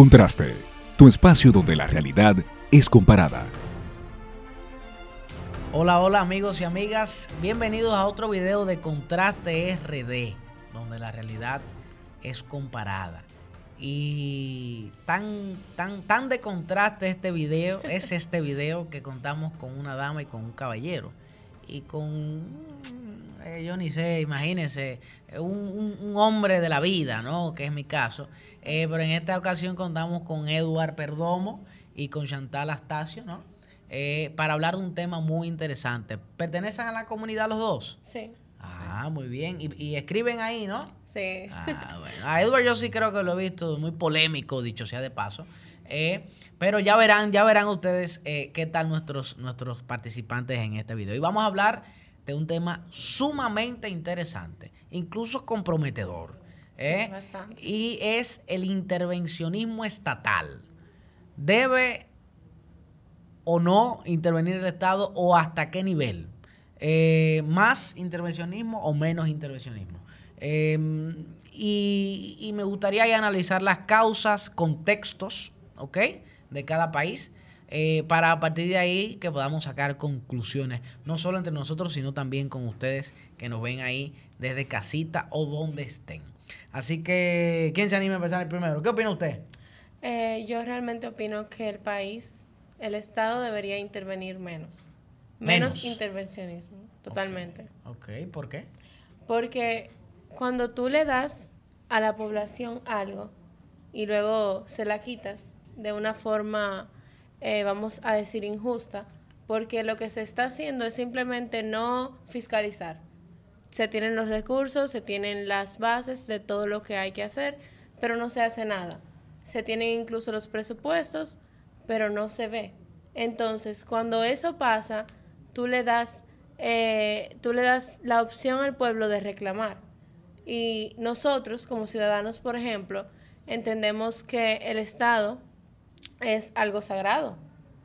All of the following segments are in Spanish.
Contraste, tu espacio donde la realidad es comparada. Hola, hola amigos y amigas, bienvenidos a otro video de Contraste RD, donde la realidad es comparada. Y tan, tan, tan de contraste este video, es este video que contamos con una dama y con un caballero. Y con, eh, yo ni sé, imagínense, un, un, hombre de la vida, ¿no? Que es mi caso. Eh, pero en esta ocasión contamos con Eduard Perdomo y con Chantal Astacio, ¿no? Eh, para hablar de un tema muy interesante. ¿Pertenecen a la comunidad los dos? Sí. Ah, muy bien. Y, escriben ahí, ¿no? Sí. Ah, bueno. A Edward yo sí creo que lo he visto muy polémico, dicho sea de paso. Eh, pero ya verán, ya verán ustedes eh, qué tal nuestros, nuestros participantes en este video. Y vamos a hablar de un tema sumamente interesante, incluso comprometedor. Sí, y es el intervencionismo estatal. Debe o no intervenir el Estado o hasta qué nivel. Eh, ¿Más intervencionismo o menos intervencionismo? Em, y, me gustaría analizar las causas, contextos, ¿ok? De cada país. Eh, para a partir de ahí que podamos sacar conclusiones, no solo entre nosotros, sino también con ustedes que nos ven ahí desde casita o donde estén. Así que, ¿quién se anima a empezar el primero? ¿Qué opina usted? Eh, yo realmente opino que el país el Estado debería intervenir menos. Menos, intervencionismo, totalmente. Okay. ok, ¿por qué? Porque cuando tú le das a la población algo y luego se la quitas de una forma, eh, vamos a decir, injusta, porque lo que se está haciendo es simplemente no fiscalizar. Se tienen los recursos, se tienen las bases de todo lo que hay que hacer, pero no se hace nada. Se tienen incluso los presupuestos, pero no se ve. Entonces, cuando eso pasa, tú le das, eh, tú le das la opción al pueblo de reclamar. Y nosotros, como ciudadanos, por ejemplo, entendemos que el Estado es algo sagrado.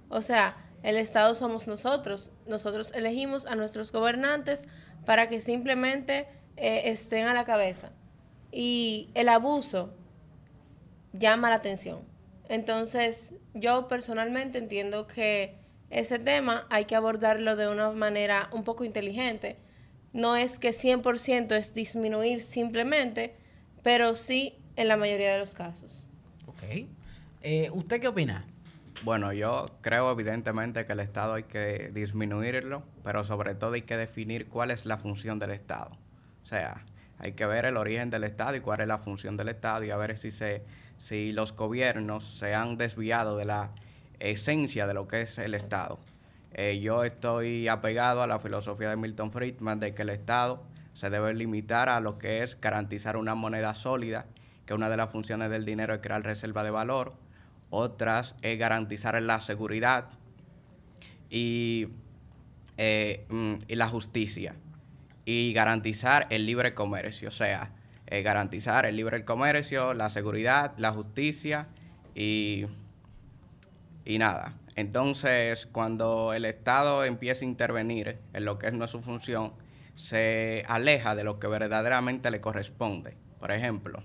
O sea, el Estado somos nosotros. Nosotros elegimos a nuestros gobernantes para que simplemente eh, estén a la cabeza. Y el abuso llama la atención. Entonces, yo personalmente entiendo que ese tema hay que abordarlo de una manera un poco inteligente. No es que 100% es disminuir simplemente, pero sí en la mayoría de los casos. Ok. Eh, ¿Usted qué opina? Bueno, yo creo evidentemente que el Estado hay que disminuirlo, pero sobre todo hay que definir cuál es la función del Estado. O sea, hay que ver el origen del Estado y cuál es la función del Estado y a ver si se si los gobiernos se han desviado de la esencia de lo que es el Estado. Eh, yo estoy apegado a la filosofía de Milton Friedman de que el Estado se debe limitar a lo que es garantizar una moneda sólida, que una de las funciones del dinero es crear reserva de valor, otras es garantizar la seguridad y, eh, mm, y la justicia y garantizar el libre comercio, o sea, eh, garantizar el libre comercio, la seguridad, la justicia y, y nada. Entonces, cuando el Estado empieza a intervenir en lo que es no su función, se aleja de lo que verdaderamente le corresponde. Por ejemplo,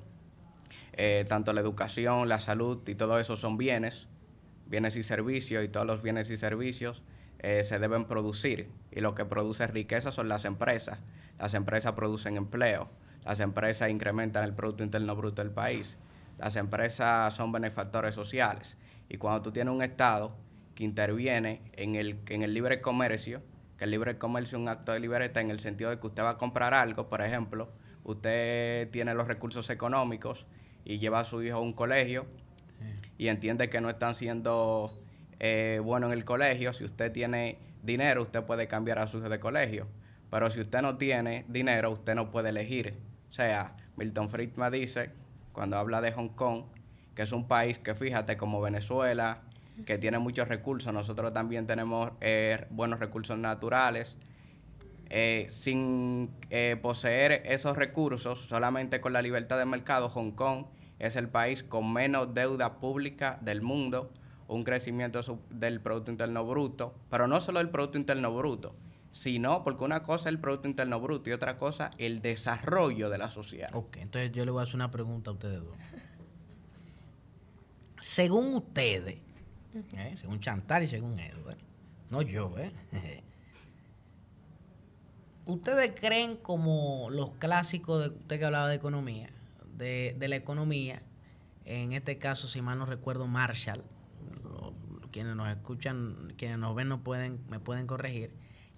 eh, tanto la educación, la salud y todo eso son bienes, bienes y servicios, y todos los bienes y servicios eh, se deben producir. Y lo que produce riqueza son las empresas. Las empresas producen empleo. Las empresas incrementan el Producto Interno Bruto del país. Las empresas son benefactores sociales. Y cuando tú tienes un Estado que interviene en el, en el libre comercio, que el libre comercio es un acto de libertad en el sentido de que usted va a comprar algo, por ejemplo, usted tiene los recursos económicos y lleva a su hijo a un colegio y entiende que no están siendo eh, buenos en el colegio, si usted tiene dinero, usted puede cambiar a su hijo de colegio. Pero si usted no tiene dinero, usted no puede elegir o sea, Milton Friedman dice, cuando habla de Hong Kong, que es un país que fíjate como Venezuela, que tiene muchos recursos, nosotros también tenemos eh, buenos recursos naturales. Eh, sin eh, poseer esos recursos, solamente con la libertad de mercado, Hong Kong es el país con menos deuda pública del mundo, un crecimiento del Producto Interno Bruto, pero no solo el Producto Interno Bruto, sino porque una cosa es el Producto Interno Bruto y otra cosa el desarrollo de la sociedad. Ok, entonces yo le voy a hacer una pregunta a ustedes dos. según ustedes, ¿eh? según Chantal y según Edward, no yo, ¿eh? ¿Ustedes creen como los clásicos de usted que hablaba de economía, de, de la economía, en este caso, si mal no recuerdo, Marshall, lo- quienes nos escuchan, quienes nos ven no pueden, me pueden corregir,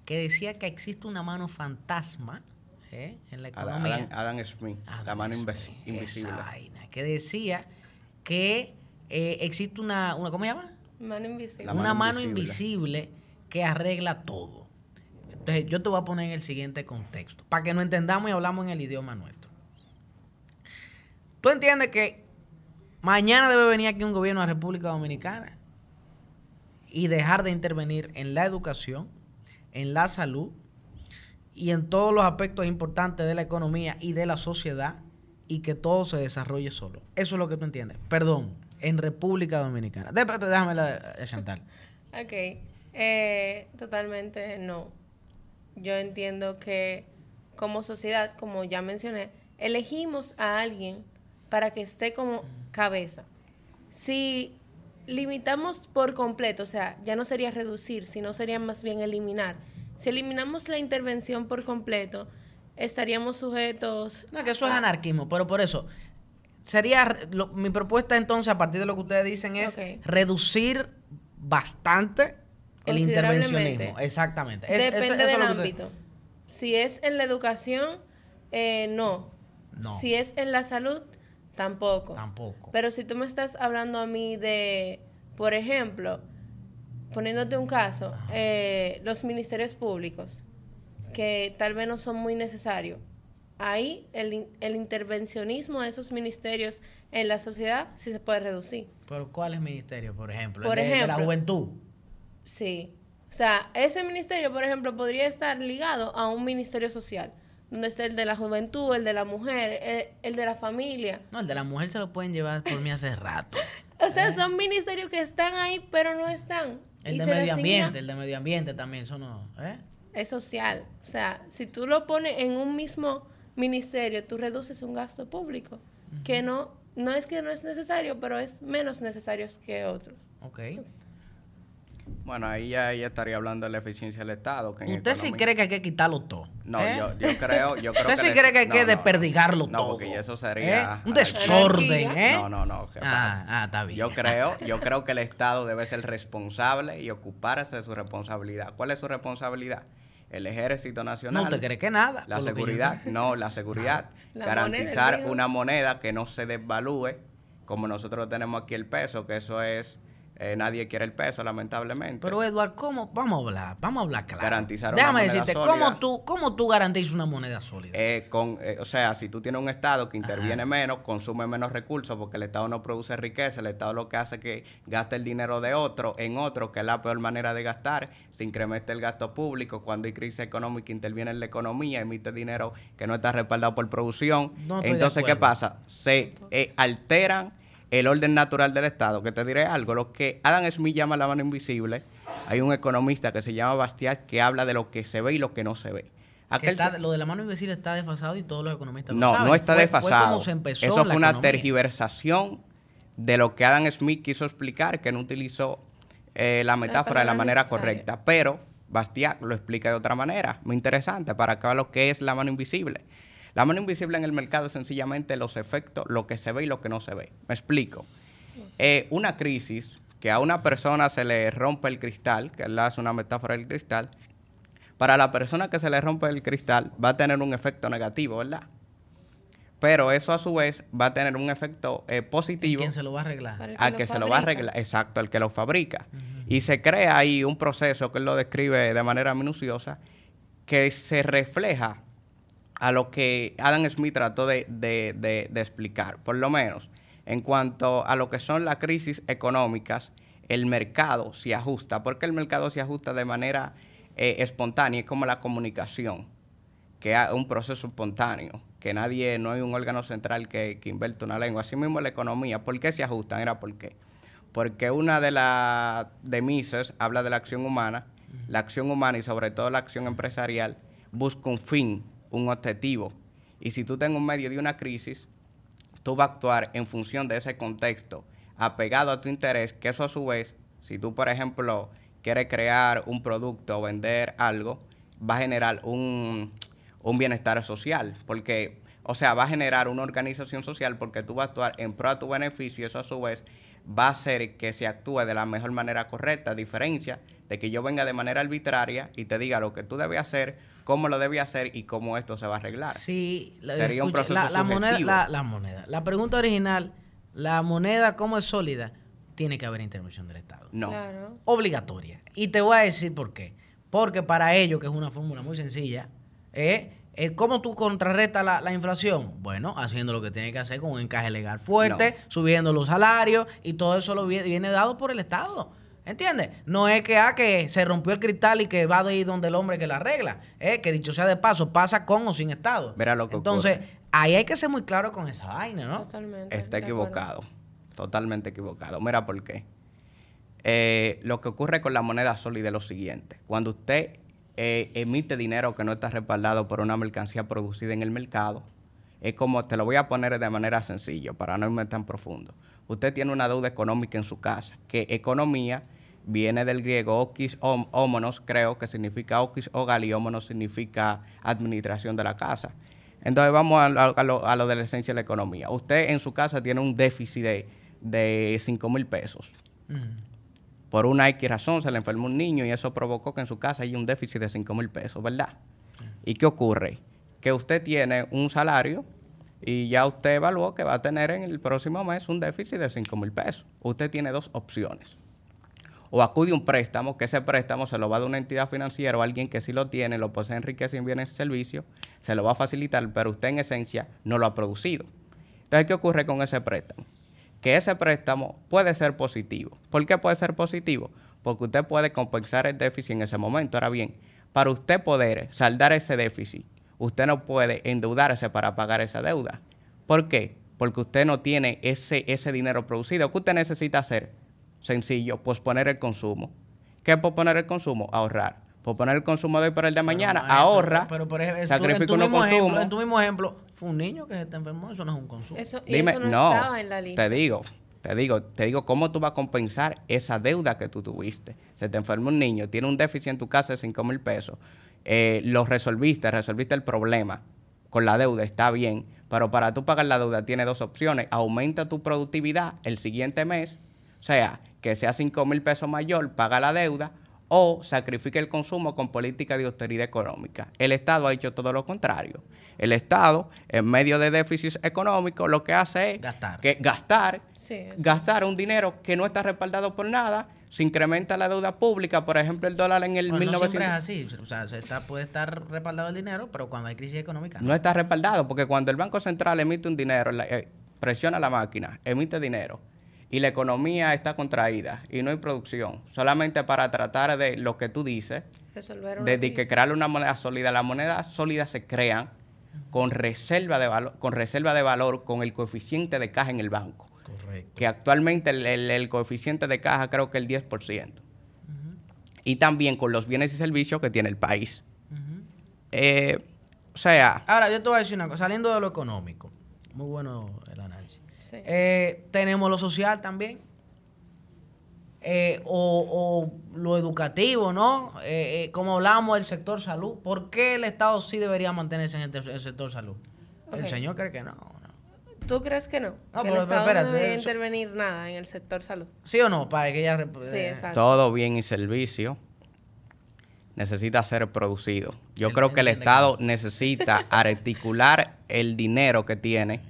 que decía que existe una mano fantasma ¿eh? en la economía. Adam- Adam Smith, la Adam mano Smith, inves- invisible. esa vaina, que decía que eh, existe una, una, ¿cómo se llama? Mano invisible. La una mano mano invisible. invisible que arregla todo. Entonces, yo te voy a poner en el siguiente contexto, para que nos entendamos y hablamos en el idioma nuestro. Tú entiendes que mañana debe venir aquí un gobierno de la República Dominicana y dejar de intervenir en la educación, en la salud y en todos los aspectos importantes de la economía y de la sociedad y que todo se desarrolle solo. Eso es lo que tú entiendes. Perdón, en República Dominicana. Dé- Déjame la, la Chantal. Ok, eh, totalmente no. Yo entiendo que como sociedad, como ya mencioné, elegimos a alguien para que esté como cabeza. Si limitamos por completo, o sea, ya no sería reducir, sino sería más bien eliminar. Si eliminamos la intervención por completo, estaríamos sujetos... No, que eso es anarquismo, pero por eso sería lo- mi propuesta entonces a partir de lo que ustedes dicen es reducir bastante el intervencionismo. Exactamente. Es- Depende es del usted- ámbito. Si es en la educación, eh, no. No. Si es en la salud, tampoco. Tampoco. Pero si tú me estás hablando a mí de, por ejemplo, poniéndote un caso, eh, los ministerios públicos, que tal vez no son muy necesarios. Ahí el, in- el intervencionismo de esos ministerios en la sociedad sí se puede reducir. Pero ¿cuáles ministerios, por ejemplo? Por El de- de la juventud. Sí. O sea, ese ministerio, por ejemplo, podría estar ligado a un ministerio social, donde está el de la juventud, el de la mujer, el, el de la familia. No, el de la mujer se lo pueden llevar por mí hace rato. O sea, son ministerios que están ahí, pero no están. El Y de medio ambiente, el de medio ambiente también, eso no, ¿eh? Es social. O sea, si tú lo pones en un mismo ministerio, tú reduces un gasto público, que no, no es que no es necesario, pero es menos necesario que otros. Ok. Bueno, ahí ya, ya estaría hablando de la eficiencia del Estado. Que en ¿Usted sí cree que hay que quitarlo todo? No, ¿eh? yo, yo creo, yo creo ¿Usted sí le- cree que hay no, que no, desperdigarlo no, todo? porque eso sería... ¿Eh? Un a la- desorden. ¿eh? No, no, no. ¿qué Ah, pasa? ah, está bien. Yo creo, yo creo que el Estado debe ser responsable y ocuparse de su responsabilidad. ¿Cuál es su responsabilidad? El Ejército Nacional. No, ¿usted cree que nada? La yo seguridad, no, la seguridad. La garantizar moneda, una moneda que no se desvalúe, como nosotros tenemos aquí el peso, que eso es, eh, nadie quiere el peso, lamentablemente. Pero Eduard, ¿cómo? Vamos a hablar, vamos a hablar claro. Garantizar una Déjame moneda decirte, sólida. ¿cómo tú, ¿cómo tú garantizas una moneda sólida? Eh, con, eh, o sea, si tú tienes un Estado que interviene menos, consume menos recursos, porque el Estado no produce riqueza, el Estado lo que hace es que gaste el dinero de otro en otro, que es la peor manera de gastar, se incrementa el gasto público, cuando hay crisis económica interviene en la economía, emite dinero que no está respaldado por producción. No Entonces, ¿qué pasa? Se alteran el orden natural del Estado, que te diré algo, lo que Adam Smith llama la mano invisible, hay un economista que se llama Bastiat que habla de lo que se ve y lo que no se ve. Que Aquel está- se- lo de la mano invisible está desfasado y todos los economistas lo no, saben. no está Fue- Fue desfasado. como se empezó Eso fue una economía. tergiversación de lo que Adam Smith quiso explicar, que no utilizó eh, la metáfora de la manera necesaria. correcta. Pero Bastiat lo explica de otra manera, muy interesante, para vean lo que es la mano invisible. La mano invisible en el mercado es sencillamente los efectos, lo que se ve y lo que no se ve. Me explico. Eh, una crisis que a una persona se le rompe el cristal, que él hace una metáfora del cristal, para la persona que se le rompe el cristal va a tener un efecto negativo, ¿verdad? Pero eso a su vez va a tener un efecto eh, positivo ¿Quién se lo va a arreglar? Al lo que se lo va a arreglar, exacto, el que lo fabrica. Y se crea ahí un proceso que él lo describe de manera minuciosa que se refleja a lo que Adam Smith trató de, de- de- de explicar, por lo menos en cuanto a lo que son las crisis económicas, el mercado se ajusta, porque el mercado se ajusta de manera eh, espontánea, es como la comunicación, que es un proceso espontáneo, que nadie, no hay un órgano central que, que inverte una lengua. Así mismo la economía, ¿por qué se ajustan? Era por qué. Porque una de las de Mises habla de la acción humana, la acción humana y sobre todo la acción empresarial busca un fin, un objetivo. Y si tú estás en un medio de una crisis, tú vas a actuar en función de ese contexto apegado a tu interés, que eso a su vez, si tú, por ejemplo, quieres crear un producto o vender algo, va a generar un, un bienestar social, porque, o sea, va a generar una organización social porque tú vas a actuar en pro a tu beneficio eso a su vez va a hacer que se actúe de la mejor manera correcta, a diferencia de que yo venga de manera arbitraria y te diga lo que tú debes hacer, cómo lo debes hacer y cómo esto se va a arreglar. Sí, la- Sería un proceso la, la moneda, subjetivo. la, la moneda. La pregunta original, la moneda como es sólida, tiene que haber intervención del Estado. No. Claro. Obligatoria. Y te voy a decir por qué. Porque para ello, que es una fórmula muy sencilla, ¿eh? Eh, ¿Cómo tú contrarrestas la, la inflación? Bueno, haciendo lo que tiene que hacer con un encaje legal fuerte, subiendo los salarios y todo eso lo viene, viene dado por el Estado. ¿Entiendes? No es que, ah, que se rompió el cristal y que va de ir donde el hombre que la arregla. ¿eh? Que dicho sea de paso, pasa con o sin Estado. Verá lo que Entonces, ocurre. ahí hay que ser muy claro con esa vaina, ¿no? Totalmente. Está equivocado. Totalmente equivocado. Mira por qué. Eh, lo que ocurre con la moneda sólida es lo siguiente. Cuando usted eh, emite dinero que no está respaldado por una mercancía producida en el mercado, es como, te lo voy a poner de manera sencilla para no irme tan profundo. Usted tiene una deuda económica en su casa, que economía viene del griego okis hom- ómonos, creo que significa okis ogal y ómonos significa administración de la casa. Entonces vamos a, lo- a lo, a lo de la esencia de la economía. Usted en su casa tiene un déficit de, de 5 mil pesos. Por una X razón se le enfermó un niño y eso provocó que en su casa haya un déficit de 5 mil pesos, ¿verdad? ¿Y qué ocurre? Que usted tiene un salario y ya usted evaluó que va a tener en el próximo mes un déficit de 5 mil pesos. Usted tiene dos opciones. O acude un préstamo, que ese préstamo se lo va a dar una entidad financiera o alguien que sí lo tiene, lo posee en riqueza en bienes y servicios, se lo va a facilitar, pero usted en esencia no lo ha producido. Entonces, ¿qué ocurre con ese préstamo? Que ese préstamo puede ser positivo. ¿Por qué puede ser positivo? Porque usted puede compensar el déficit en ese momento. Ahora bien, para usted poder saldar ese déficit, usted no puede endeudarse para pagar esa deuda. ¿Por qué? Porque usted no tiene ese, ese dinero producido. ¿Qué usted necesita hacer? Sencillo, posponer el consumo. ¿Qué es posponer el consumo? Ahorrar. Posponer el consumo de hoy para el de mañana, Pero, maestro, ahorra, Pero, por ejemplo, en tu- sacrifica en tu uno mismo consumo. ejemplo, en tu mismo ejemplo, fue un niño que se te enfermó, eso no es un consumo. Eso, y Dime, eso no, no, estaba en la lista. te digo, te digo, te digo cómo tú vas a compensar esa deuda que tú tuviste. Se te enferma un niño, tiene un déficit en tu casa de 5 mil pesos, eh, lo resolviste, resolviste el problema con la deuda, está bien, pero para tú pagar la deuda tiene dos opciones, aumenta tu productividad el siguiente mes, o sea, que sea 5 mil pesos mayor, paga la deuda, o sacrifica el consumo con política de austeridad económica. El Estado ha hecho todo lo contrario. El Estado, en medio de déficits económicos, lo que hace es Gastar. que gastar, Sí, gastar un dinero que no está respaldado por nada, se incrementa la deuda pública, por ejemplo, el dólar en el Bueno, no 1900 siempre es así. O sea, se está, puede estar respaldado el dinero, pero cuando hay crisis económica. no está respaldado, porque cuando el Banco Central emite un dinero, la- eh, presiona la máquina, emite dinero, y la economía está contraída y no hay producción, solamente para tratar de lo que tú dices, Resolver una de, de que crisis. crear una moneda sólida. Las monedas sólidas se crean con reserva de valor, con reserva de valor, con el coeficiente de caja en el banco, Correcto. que actualmente el, el- el coeficiente de caja creo que el 10%. Y también con los bienes y servicios que tiene el país. Eh, o sea, Ahora, yo te voy a decir una cosa, saliendo de lo económico, muy bueno el análisis. Sí. Eh, tenemos lo social también. Eh, o, o lo educativo, ¿no? Eh, eh, como hablamos del sector salud, ¿por qué el Estado sí debería mantenerse en el, te- el sector salud? El señor cree que no, no. ¿Tú crees que no? No, que pero- el Estado espérate, no debería eso- intervenir nada en el sector salud. ¿Sí o no? Para que ella... Sí, eh, exacto. todo bien y servicio necesita ser producido. Yo El- creo que el Estado necesita articular el dinero que tiene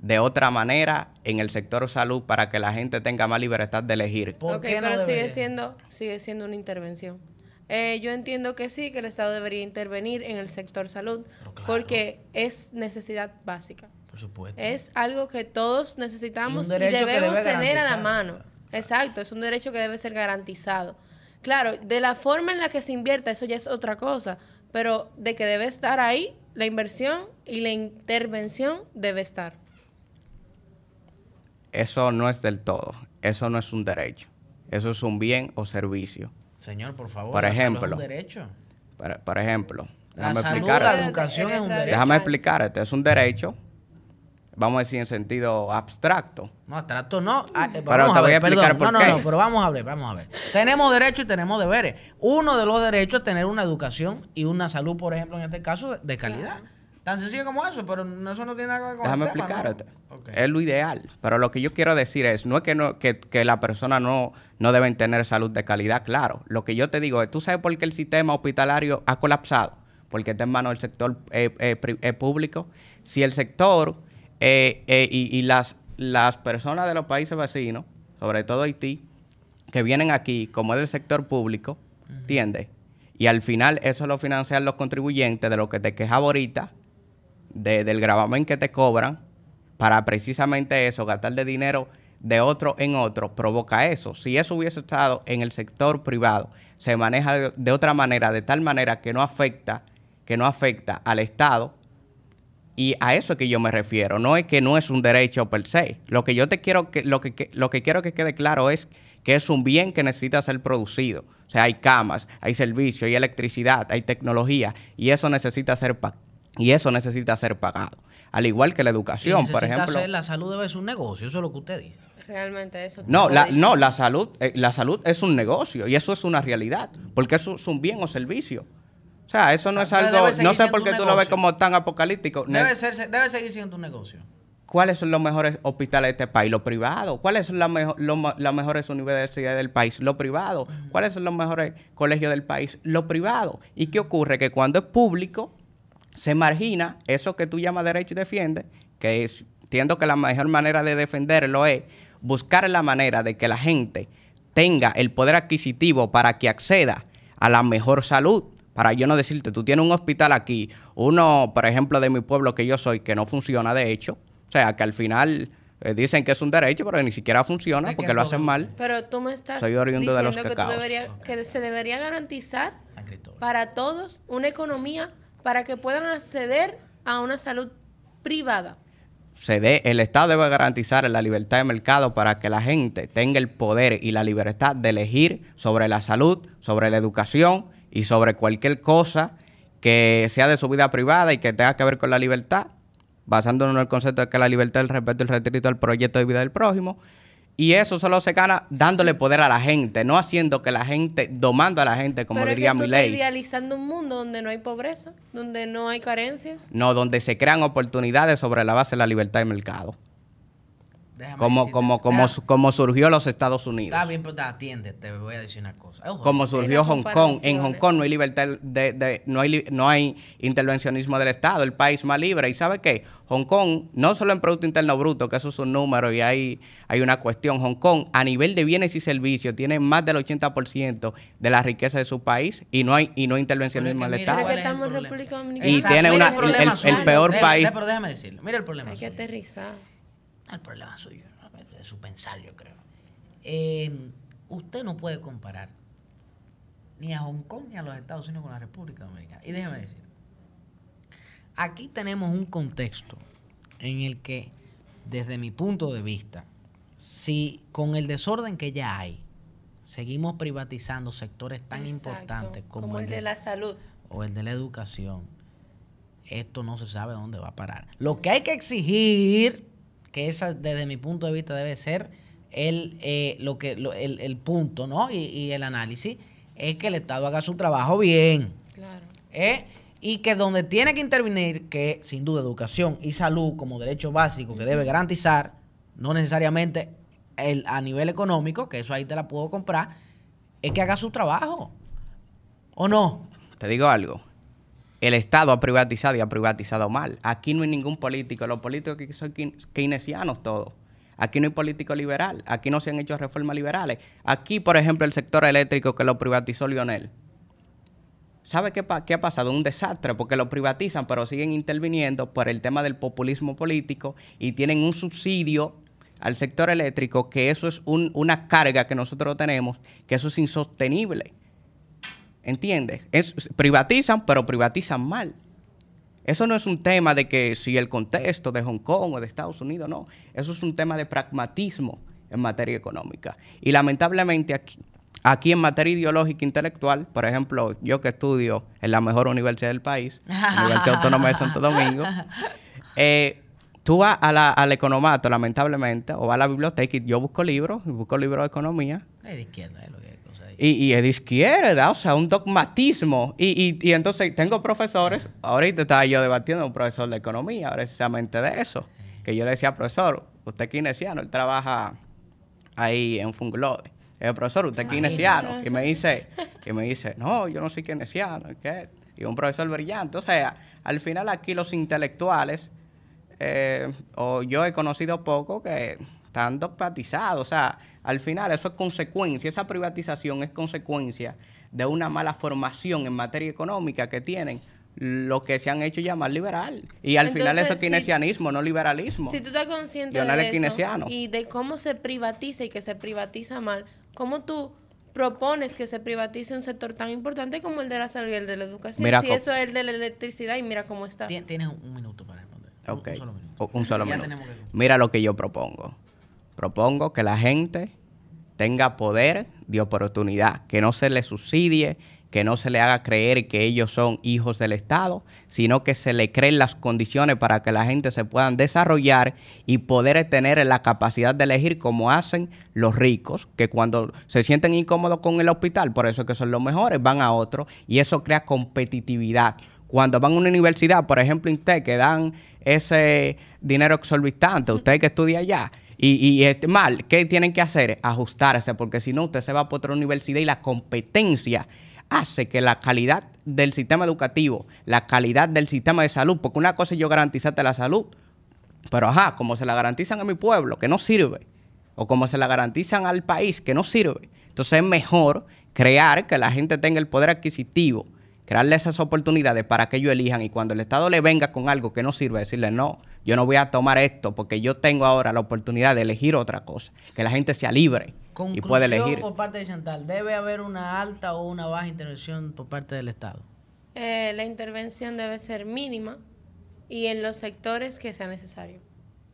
de otra manera en el sector salud para que la gente tenga más libertad de elegir. ¿Por ok, qué no pero sigue siendo, sigue siendo una intervención. Eh, yo entiendo que sí, que el Estado debería intervenir en el sector salud, claro. porque es necesidad básica. Por supuesto. Es algo que todos necesitamos Y debemos debe tener a la mano. Exacto, es un derecho que debe ser garantizado. Claro, de la forma en la que se invierta, eso ya es otra cosa, pero de que debe estar ahí, la inversión y la intervención debe estar. Eso no es del todo. Eso no es un derecho. Eso es un bien o servicio. Señor, por favor. Por salud es ejemplo. un derecho. Por, por ejemplo, La déjame salud, la educación es un derecho. Déjame explicarte. Es un derecho vamos a decir en sentido abstracto. No, abstracto no. Ah, eh, Pero vamos te a voy a ver, explicar perdón. por no, no, qué. no, pero vamos a ver, vamos a ver. Tenemos derechos y tenemos deberes. Uno de los derechos es tener una educación y una salud, por ejemplo, en este caso, de, de calidad. Tan sencillo como eso, pero eso no tiene nada que ver con Déjame el tema, ¿no? explicarte. Es lo ideal. Pero lo que yo quiero decir es, no es que, no, que, que la persona no, no deben tener salud de calidad, claro. Lo que yo te digo es, ¿tú sabes por qué el sistema hospitalario ha colapsado? Porque está en manos del sector eh, eh, eh, público. Si el sector eh, eh, y, y las, las personas de los países vecinos, sobre todo Haití, que vienen aquí, como es del sector público, ¿entiendes? Y al final eso lo financian los contribuyentes de lo que te quejaba ahorita, de- del gravamen que te cobran, para precisamente eso, gastar de dinero de otro en otro, provoca eso. Si eso hubiese estado en el sector privado, se maneja de, otra manera, de tal manera que no afecta, que no afecta al Estado, y a eso es que yo me refiero. No es que no es un derecho per se. Lo que yo te quiero que, lo que, lo que quiero que quede claro es que es un bien que necesita ser producido. O sea, hay camas, hay servicio, hay electricidad, hay tecnología, y eso necesita ser pa- y eso necesita ser pagado. Al igual que la educación, por ejemplo. hacer, la salud debe ser un negocio, eso es lo que usted dice. Realmente eso. No, la, no, la salud, eh, la salud es un negocio y eso es una realidad, porque eso es un bien o servicio. O sea, eso no O es sea, algo, no sé por qué tú lo ves como tan apocalíptico. Debe, ser, debe seguir siendo un negocio. ¿Cuáles son los mejores hospitales de este país? Los privados. ¿Cuáles son las, mejo- las mejores universidades del país? Los privados. ¿Cuáles son los mejores colegios del país? Los privados. ¿Y qué ocurre? Que cuando es público, se margina eso que tú llamas derecho y defiendes, que es, entiendo que la mejor manera de defenderlo es buscar la manera de que la gente tenga el poder adquisitivo para que acceda a la mejor salud. Para yo no decirte, tú tienes un hospital aquí, uno, por ejemplo, de mi pueblo que yo soy, que no funciona de hecho. O sea, que al final eh, dicen que es un derecho, pero ni siquiera funciona ¿De porque lo hacen mal. Pero tú me estás Soy oriundo de los diciendo que, tú debería- que se debería garantizar para todos una economía para que puedan acceder a una salud privada. se el Estado debe garantizar la libertad de mercado para que la gente tenga el poder y la libertad de elegir sobre la salud, sobre la educación y sobre cualquier cosa que sea de su vida privada y que tenga que ver con la libertad, basándonos en el concepto de que la libertad es el respeto y el restricto al proyecto de vida del prójimo. Y eso solo se gana dándole poder a la gente, no haciendo que la gente, domando a la gente, como Pero diría es que mi tú estás idealizando un mundo donde no hay pobreza, donde no hay carencias. No, donde se crean oportunidades sobre la base de la libertad de mercado. Déjame Como, decirte- como, como, déjame- como surgió los Estados Unidos. Está bien, pero atiende, te voy a decir una cosa. Ojo, Como surgió Hong Kong. En Hong. Kong no hay libertad de, de- no hay li- no hay intervencionismo del Estado, el país más libre. ¿Y sabe qué? Hong Kong, no solo en Producto Interno Bruto, que eso es un número y hay, hay una cuestión. Hong Kong, a nivel de bienes y servicios, tiene más del 80% de la riqueza de su país y no hay, y no hay intervencionismo del Estado. es el estamos en problema. República Dominicana. Y Exacto, tiene una- el, el- peor Déjame- país- Pero déjame decirlo. Mira el problema Hay que aterrizar. El problema suyo, de su pensar, yo creo. Eh, usted no puede comparar ni a Hong Kong ni a los Estados Unidos con la República Dominicana. Y déjeme decir, aquí tenemos un contexto en el que, desde mi punto de vista, si con el desorden que ya hay, seguimos privatizando sectores tan Exacto, importantes como, el de de- la salud. o el de la educación, esto no se sabe dónde va a parar. Lo que hay que exigir, que esa desde mi punto de vista debe ser el, eh, lo que, lo- el, el punto, ¿no? Y, y el análisis, es que el Estado haga su trabajo bien. Claro. ¿eh? Y que donde tiene que intervenir, que sin duda educación y salud como derecho básico que debe garantizar, no necesariamente el, a nivel económico, que eso ahí te la puedo comprar, es que haga su trabajo. ¿O no? Te digo algo. El Estado ha privatizado y ha privatizado mal. Aquí no hay ningún político. Los políticos aquí son keyn- keynesianos todos. Aquí no hay político liberal. Aquí no se han hecho reformas liberales. Aquí, por ejemplo, el sector eléctrico que lo privatizó Lionel. ¿Sabe qué, ha pasado? Un desastre porque lo privatizan, pero siguen interviniendo por el tema del populismo político y tienen un subsidio al sector eléctrico que eso es un- una carga que nosotros tenemos, que eso es insostenible. ¿Entiendes? Es- privatizan, pero privatizan mal. Eso no es un tema de que si el contexto de Hong Kong o de Estados Unidos, no. Eso es un tema de pragmatismo en materia económica. Y lamentablemente aquí, aquí en materia ideológica e intelectual, por ejemplo, yo que estudio en la mejor universidad del país, la Universidad Autónoma de Santo Domingo, eh, tú vas a la, al economato, lamentablemente, o vas a la biblioteca y yo busco libros, busco libros de economía. Es de izquierda, es lo que hay cosa ahí. Y, y es de izquierda, o sea, un dogmatismo. Y, y, y entonces tengo profesores, ahorita estaba yo debatiendo con un profesor de economía precisamente de eso, que yo le decía, profesor, usted es keynesiano, él trabaja ahí en Funglode. El profesor, usted es keynesiano. Y me dice, y me dice, no, yo no soy keynesiano. ¿qué? Y un profesor brillante. O sea, al final aquí los intelectuales, eh, o yo he conocido poco que están dogmatizados. O sea, al final eso es consecuencia, esa privatización es consecuencia de una mala formación en materia económica que tienen lo que se han hecho llamar liberal. Y al final eso es si- keynesianismo, no liberalismo. Si tú estás consciente Lionel es de eso y de cómo se privatiza y que se privatiza mal, ¿cómo tú propones que se privatice un sector tan importante como el de la salud y el de la educación? Mira, si eso es el de la electricidad y mira cómo está. Tien- Tienes un minuto responder. Un- Ok. Un, solo minuto. Un solo minuto. Mira lo que yo propongo. Propongo que la gente tenga poder de oportunidad, que no se le subsidie, que no se le haga creer que ellos son hijos del Estado, sino que se le creen las condiciones para que la gente se puedan desarrollar y poder tener la capacidad de elegir como hacen los ricos, que cuando se sienten incómodos con el hospital, por eso es que son los mejores, van a otro y eso crea competitividad. Cuando van a una universidad, por ejemplo, INTEC, que dan ese dinero exorbitante, usted que estudia allá, y, es mal, ¿qué tienen que hacer? Ajustarse, porque si no, usted se va para otra universidad y la competencia hace que la calidad del sistema educativo, la calidad del sistema de salud, porque una cosa es yo garantizarte la salud, pero ajá, como se la garantizan a mi pueblo, que no sirve, o como se la garantizan al país, que no sirve. Entonces es mejor crear que la gente tenga el poder adquisitivo, crearle esas oportunidades para que ellos elijan y cuando el Estado le venga con algo que no sirve, decirle no, yo no voy a tomar esto porque yo tengo ahora la oportunidad de elegir otra cosa, que la gente sea libre y pueda elegir. por parte de Chantal. ¿Debe haber una alta o una baja intervención por parte del Estado? Eh, la intervención debe ser mínima y en los sectores que sea necesario.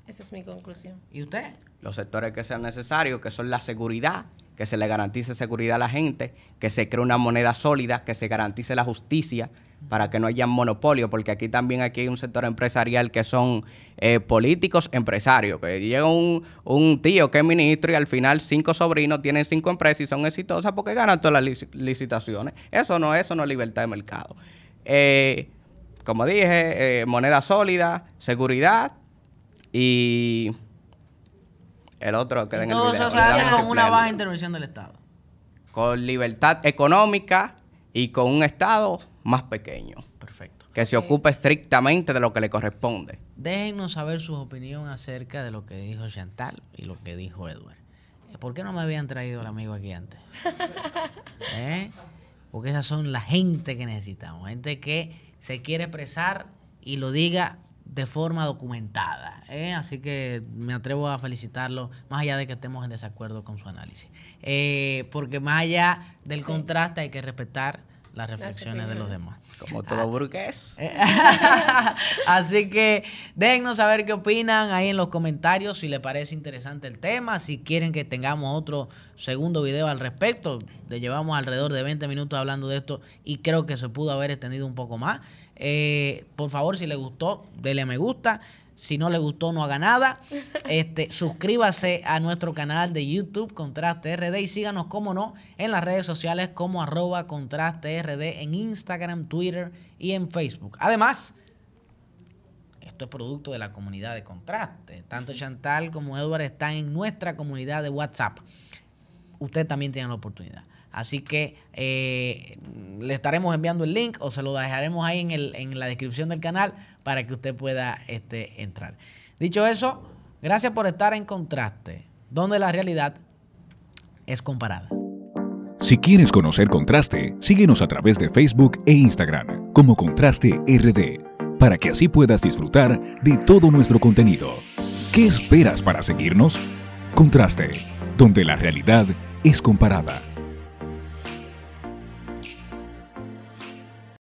Esa es mi conclusión. ¿Y usted? los sectores que sean necesarios, que son la seguridad, que se le garantice seguridad a la gente, que se cree una moneda sólida, que se garantice la justicia para que no haya monopolio, porque aquí también aquí hay un sector empresarial que son eh, políticos empresarios, que llega un, tío que es ministro y al final cinco sobrinos tienen cinco empresas y son exitosas porque ganan todas las lic- licitaciones. Eso no, eso no es libertad de mercado. Eh, como dije, eh, moneda sólida, seguridad y el otro que Y en el todo video. eso se hace con una baja intervención del Estado. Con libertad económica y con un Estado más pequeño, Perfecto. que se ocupe estrictamente de lo que le corresponde. Déjennos saber su opinión acerca de lo que dijo Chantal y lo que dijo Edward. Eh, ¿Por qué no me habían traído al amigo aquí antes? ¿Eh? Porque esas son la gente que necesitamos. Gente que se quiere expresar y lo diga de forma documentada. ¿eh? Así que me atrevo a felicitarlo, más allá de que estemos en desacuerdo con su análisis. Eh, porque más allá del Sí. contraste hay que respetar las reflexiones de los demás. Como todo burgués. Eh, Así que déjennos saber qué opinan ahí en los comentarios, si les parece interesante el tema, si quieren que tengamos otro segundo video al respecto. Le llevamos alrededor de 20 minutos hablando de esto y creo que se pudo haber extendido un poco más. Eh, por favor, si les gustó, denle a me gusta. Si no le gustó, no haga nada. Este, suscríbase a nuestro canal de YouTube Contraste RD y síganos, como no, en las redes sociales como arroba Contraste RD en Instagram, Twitter y en Facebook. Además, esto es producto de la comunidad de Contraste. Tanto Chantal como Edward están en nuestra comunidad de WhatsApp. Usted también tiene la oportunidad. Así que eh, le estaremos enviando el link o se lo dejaremos ahí en, el- en la descripción del canal para que usted pueda este, entrar. Dicho eso, gracias por estar en Contraste, donde la realidad es comparada. Si quieres conocer Contraste, síguenos a través de Facebook e Instagram como Contraste RD, para que así puedas disfrutar de todo nuestro contenido. ¿Qué esperas para seguirnos? Contraste, donde la realidad es comparada.